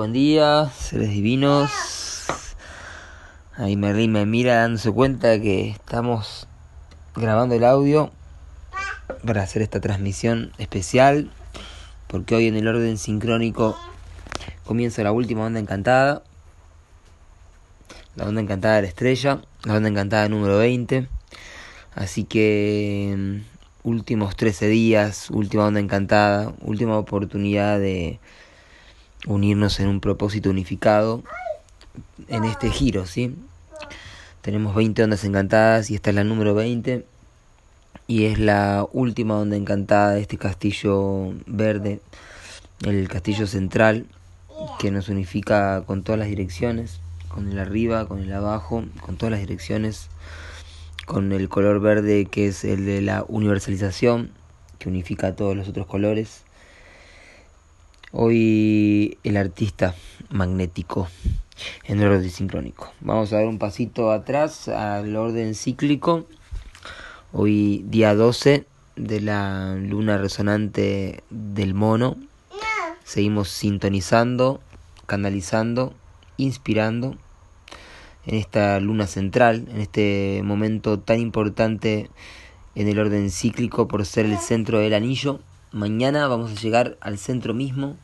Buen día, seres divinos. Ahí Merlín me mira dándose cuenta que estamos grabando el audio para hacer esta transmisión especial, porque hoy en el orden sincrónico comienza la última onda encantada, la onda encantada de la estrella, la onda encantada número 20. Así que mm, últimos 13 días, última onda encantada, última oportunidad de unirnos en un propósito unificado en este giro, ¿sí? Tenemos 20 ondas encantadas y esta es la número 20 y es la última onda encantada de este castillo verde, el castillo central que nos unifica con todas las direcciones, con el arriba, con el abajo, con todas las direcciones, con el color verde que es el de la universalización, que unifica todos los otros colores Hoy el artista magnético en el orden sincrónico. Vamos a dar un pasito atrás al orden cíclico. Hoy día 12 de la luna resonante del mono. Seguimos sintonizando, canalizando, inspirando en esta luna central, en este momento tan importante en el orden cíclico por ser el centro del anillo Mañana vamos a llegar al centro mismo.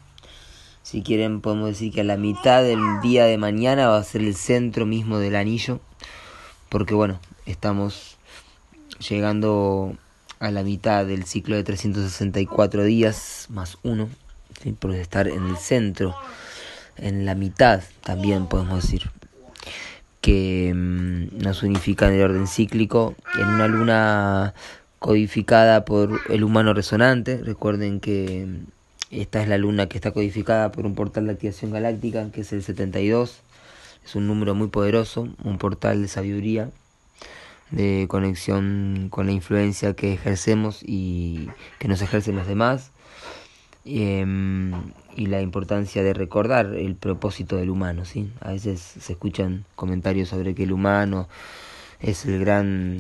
Si quieren podemos decir que a la mitad del día de mañana va a ser el centro mismo del anillo. Porque bueno, estamos llegando a la mitad del ciclo de 364 días más uno. Por estar en el centro. En la mitad también podemos decir. Que mm, nos unifica en el orden cíclico. En una luna codificada por el humano resonante. Recuerden que esta es la luna que está codificada por un portal de activación galáctica, que es el 72. Es un número muy poderoso, un portal de sabiduría, de conexión con la influencia que ejercemos y que nos ejercen los demás. Em, y la importancia de recordar el propósito del humano, ¿sí? A veces se escuchan comentarios sobre que el humano es el gran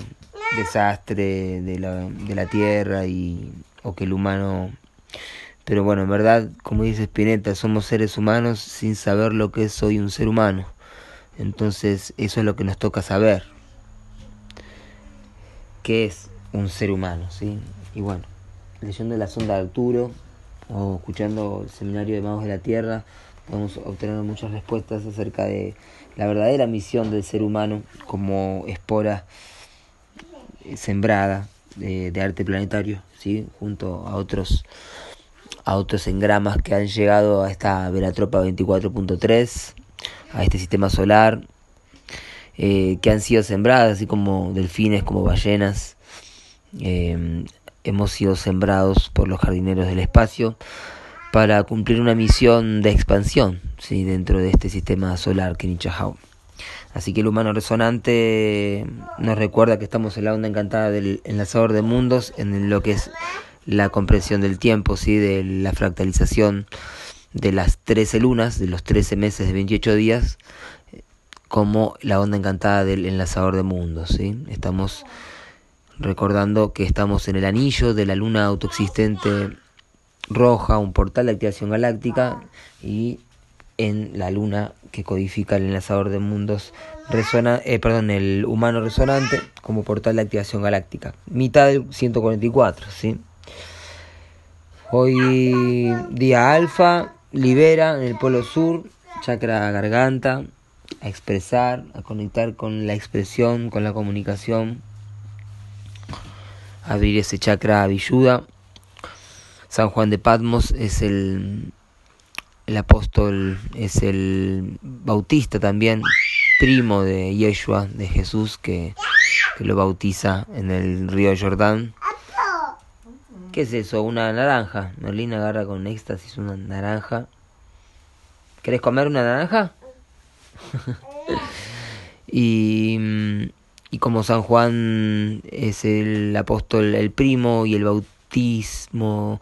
desastre de la, de la tierra y o que el humano pero bueno en verdad como dice Spinetta somos seres humanos sin saber lo que es soy un ser humano. Entonces eso es lo que nos toca saber. Qué es un ser humano sí y bueno leyendo la sonda de Arturo o escuchando el seminario de magos de la tierra podemos obtener muchas respuestas acerca de la verdadera misión del ser humano como espora sembrada de, de, arte planetario, ¿sí? junto a otros a otros engramas que han llegado a esta Velatropa 24.3, a este sistema solar, eh, que han sido sembradas, así como delfines, como ballenas. Eh, hemos sido sembrados por los jardineros del espacio para cumplir una misión de expansión ¿sí? dentro de este sistema solar que Nichahau. Así que el humano resonante nos recuerda que estamos en la onda encantada del enlazador de mundos, en lo que es la comprensión del tiempo, ¿sí? de la fractalización de las 13 lunas, de los 13 meses de 28 días, como la onda encantada del enlazador de mundos. ¿sí? Estamos recordando que estamos en el anillo de la luna autoexistente roja, un portal de activación galáctica, y en la luna que codifica el enlazador de mundos resona, eh, perdón, el humano resonante como portal de activación galáctica. Mitad del 144, ¿sí? Hoy día alfa, libera en el polo sur, chakra garganta, a expresar, a conectar con la expresión, con la comunicación, abrir ese chakra avilluda. San Juan de Patmos es el el apóstol es el bautista también, primo de Yeshua, de Jesús, que, que lo bautiza en el río Jordán. ¿Qué es eso? Una naranja. Merlín agarra con éxtasis una naranja. ¿Querés comer una naranja? y, y como San Juan es el apóstol, el primo y el bautismo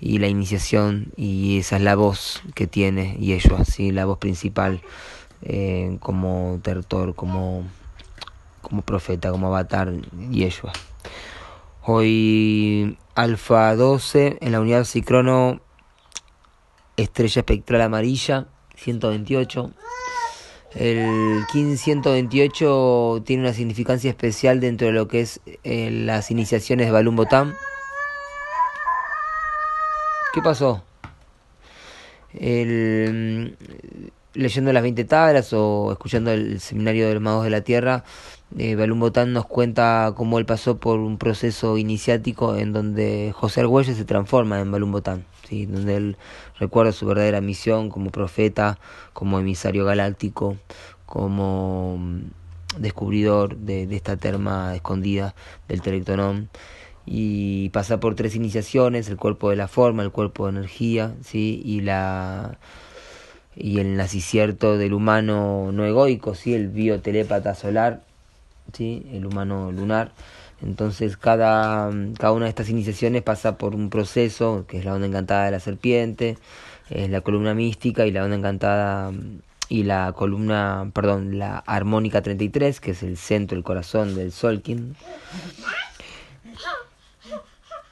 y la iniciación y esa es la voz que tiene y así la voz principal eh, como tertor, como, como profeta, como avatar y Hoy Alfa 12 en la unidad Cicrono, estrella espectral amarilla 128. El 1528 tiene una significancia especial dentro de lo que es eh, las iniciaciones de Balum Botam. ¿Qué pasó? El, leyendo las 20 tablas o escuchando el seminario de los magos de la tierra, eh, nos cuenta cómo él pasó por un proceso iniciático en donde José Argüelles se transforma en Balum Botán, ¿sí? donde él recuerda su verdadera misión como profeta, como emisario galáctico, como mm, descubridor de, de esta terma escondida del Telectonón y pasa por tres iniciaciones, el cuerpo de la forma, el cuerpo de energía, ¿sí? y la y el nacicierto del humano no egoico, ¿sí? el biotelépata solar, ¿sí? el humano lunar. Entonces cada, cada una de estas iniciaciones pasa por un proceso, que es la onda encantada de la serpiente, es la columna mística y la onda encantada y la columna, perdón, la armónica 33, que es el centro, el corazón del Solkin.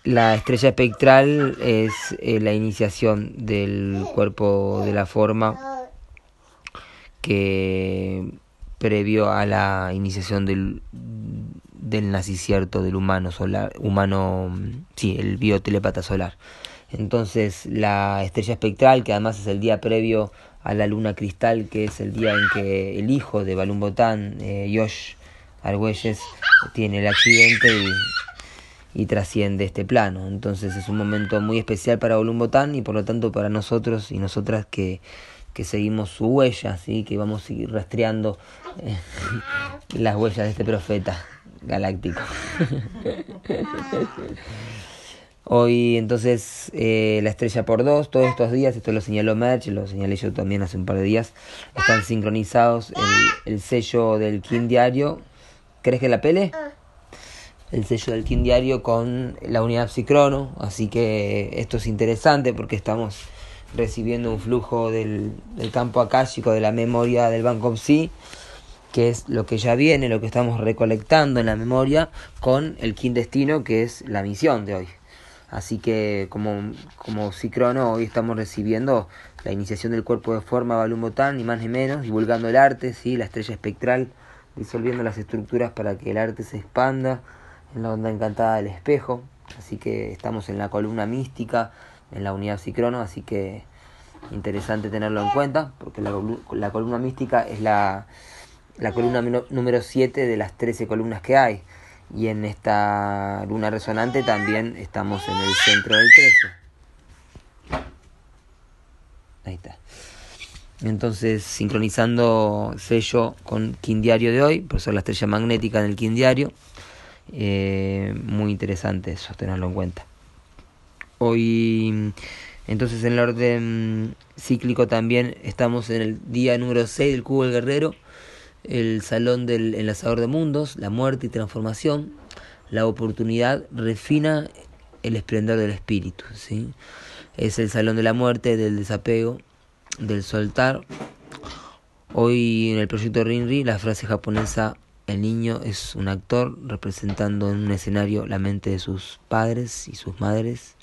La estrella espectral es eh, la iniciación del cuerpo de la forma que previo a la iniciación del, del nacicierto del humano solar, humano, sí, el biotelepata solar. Entonces la estrella espectral, que además es el día previo a la luna cristal, que es el día en que el hijo de Balum Botán, eh, Argüelles, tiene el accidente y y trasciende este plano. Entonces es un momento muy especial para Botán y por lo tanto para nosotros y nosotras que, que seguimos su huella, ¿sí? que vamos a seguir rastreando eh, las huellas de este profeta galáctico. Hoy entonces eh, la estrella por dos, todos estos días, esto lo señaló Merch, lo señalé yo también hace un par de días, están sincronizados el, el sello del King Diario. ¿Crees que la pele? El sello del King Diario con la unidad Psicrono, así que esto es interesante porque estamos recibiendo un flujo del, campo akáshico de la memoria del Banco Psi, que es lo que ya viene, lo que estamos recolectando en la memoria con el King Destino, que es la misión de hoy. Así que como, como Psicrono hoy estamos recibiendo la iniciación del cuerpo de forma Balum ni más ni menos, divulgando el arte, ¿sí? la estrella espectral, disolviendo las estructuras para que el arte se expanda, en la onda encantada del espejo, así que estamos en la columna mística, en la unidad psicrono, así que interesante tenerlo en cuenta, porque la, columna mística es la, la columna número 7 de las 13 columnas que hay, y en esta luna resonante también estamos en el centro del 13. Ahí está. Entonces, sincronizando sello con Diario de hoy, por ser la estrella magnética en el Diario eh, muy interesante eso, tenerlo en cuenta. Hoy, entonces, en el orden cíclico también estamos en el día número 6 del Cubo del Guerrero, el Salón del Enlazador de Mundos, la muerte y transformación. La oportunidad refina el esplendor del espíritu. ¿sí? Es el Salón de la muerte, del desapego, del soltar. Hoy en el proyecto Rinri, la frase japonesa el niño es un actor representando en un escenario la mente de sus padres y sus madres.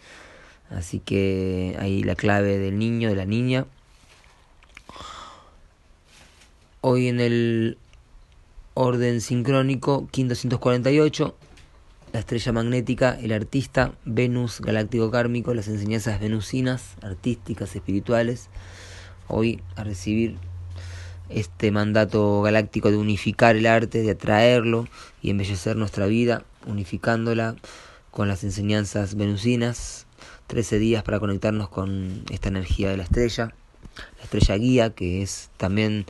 Así que ahí la clave del niño, de la niña. Hoy en el orden sincrónico, 548, la estrella magnética, el artista, Venus, galáctico kármico, las enseñanzas venusinas, artísticas, espirituales. Hoy a recibir este mandato galáctico de unificar el arte, de atraerlo y embellecer nuestra vida, unificándola con las enseñanzas venusinas, 13 días para conectarnos con esta energía de la estrella, la estrella guía, que es también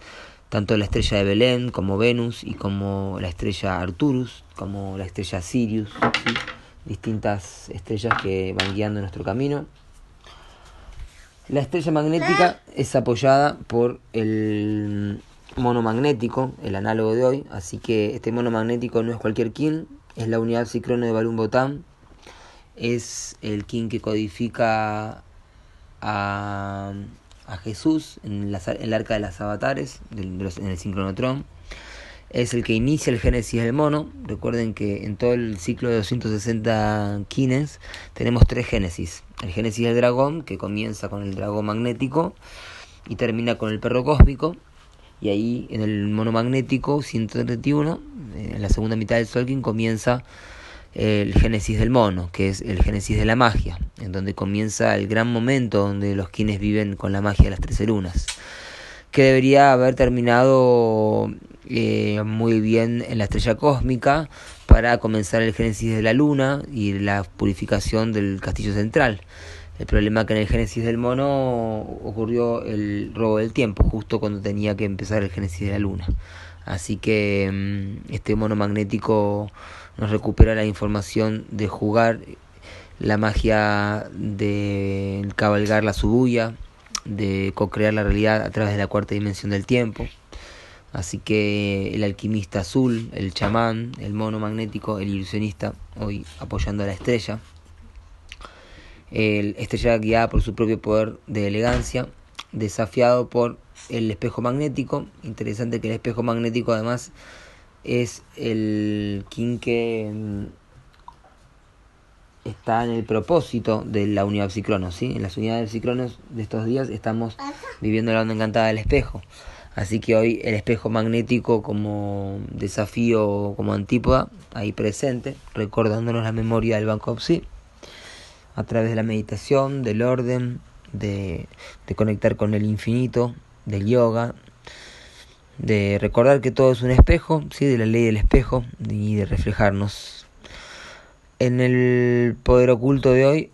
tanto la estrella de Belén como Venus y como la estrella Arturus, como la estrella Sirius, distintas estrellas que van guiando nuestro camino. La estrella magnética es apoyada por el mono magnético, el análogo de hoy, así que este mono magnético no es cualquier kin, es la unidad psicrono de Balún Botán, es el kin que codifica a, a Jesús en, el arca de las avatares, en el sincronotrón, es el que inicia el génesis del mono, recuerden que en todo el ciclo de 260 kines tenemos tres génesis, el génesis del dragón, que comienza con el dragón magnético y termina con el perro cósmico, y ahí en el monomagnético 131, en la segunda mitad del Solkin, comienza el génesis del mono, que es el génesis de la magia, en donde comienza el gran momento donde los quienes viven con la magia de las trece lunas, que debería haber terminado eh, muy bien en la estrella cósmica para comenzar el génesis de la luna y la purificación del castillo central. El problema que en el Génesis del mono ocurrió el robo del tiempo, justo cuando tenía que empezar el Génesis de la luna. Así que mm, este mono magnético nos recupera la información de jugar la magia de cabalgar la subuya, de co-crear la realidad a través de la cuarta dimensión del tiempo. Así que el alquimista azul, el chamán, el mono magnético, el ilusionista, hoy apoyando a la estrella el estrella guiada por su propio poder de elegancia, desafiado por el espejo magnético. Interesante que el espejo magnético además es el king que mm, está en el propósito de la unidad psicronos, ¿sí? En las unidades psicronos de estos días estamos viviendo la onda encantada del espejo. Así que hoy el espejo magnético como desafío, como antípoda, ahí presente, recordándonos la memoria del Banco Psi a través de la meditación, del orden, de, de conectar con el infinito, del yoga, de recordar que todo es un espejo, ¿sí? de la ley del espejo y de reflejarnos. En el poder oculto de hoy,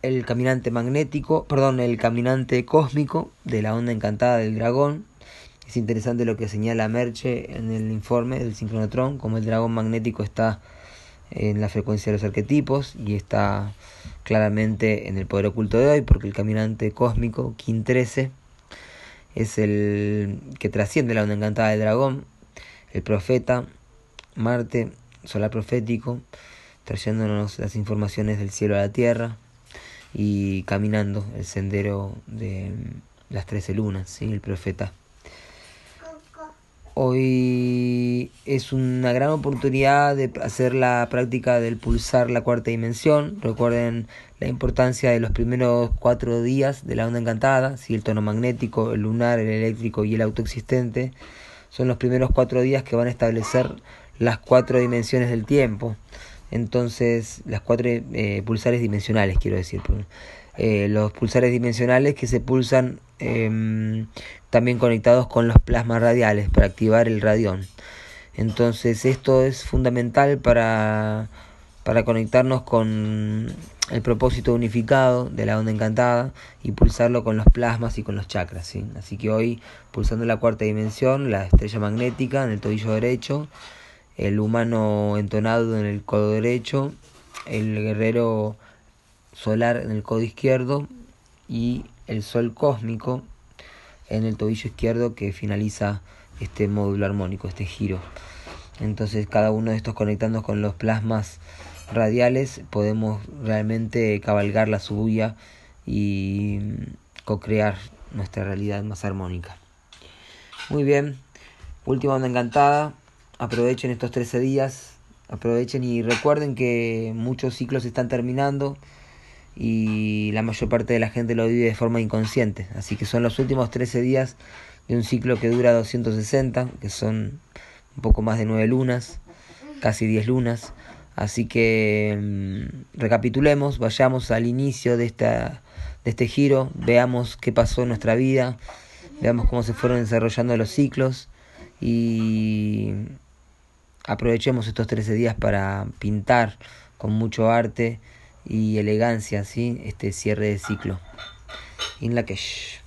el caminante magnético, perdón, el caminante cósmico de la onda encantada del dragón. Es interesante lo que señala Merche en el informe del sincronotrón, como el dragón magnético está en la frecuencia de los arquetipos y está claramente en el poder oculto de hoy porque el caminante cósmico, Kin 13, es el que trasciende la onda encantada del dragón, el profeta, Marte, solar profético, trayéndonos las informaciones del cielo a la tierra y caminando el sendero de las trece lunas, ¿sí? el profeta. Hoy es una gran oportunidad de hacer la práctica del pulsar la cuarta dimensión. Recuerden la importancia de los primeros cuatro días de la onda encantada, si el tono magnético, el lunar, el eléctrico y el autoexistente. Son los primeros cuatro días que van a establecer las cuatro dimensiones del tiempo. Entonces, las cuatro eh, pulsares dimensionales, quiero decir. Eh, los pulsares dimensionales que se pulsan eh, también conectados con los plasmas radiales para activar el radión. Entonces esto es fundamental para, para conectarnos con el propósito unificado de la onda encantada y pulsarlo con los plasmas y con los chakras. ¿sí? Así que hoy pulsando la cuarta dimensión, la estrella magnética en el tobillo derecho, el humano entonado en el codo derecho, el guerrero solar en el codo izquierdo y el sol cósmico en el tobillo izquierdo que finaliza este módulo armónico, este giro. Entonces cada uno de estos conectando con los plasmas radiales podemos realmente cabalgar la suya y co-crear nuestra realidad más armónica. Muy bien, última onda encantada. Aprovechen estos 13 días, aprovechen y recuerden que muchos ciclos están terminando y la mayor parte de la gente lo vive de forma inconsciente. Así que son los últimos 13 días de un ciclo que dura 260, que son un poco más de 9 lunas, casi 10 lunas. Así que mm, recapitulemos, vayamos al inicio de, esta, de este giro, veamos qué pasó en nuestra vida, veamos cómo se fueron desarrollando los ciclos y aprovechemos estos 13 días para pintar con mucho arte y elegancia, ¿sí? este cierre de ciclo. In Lakesh.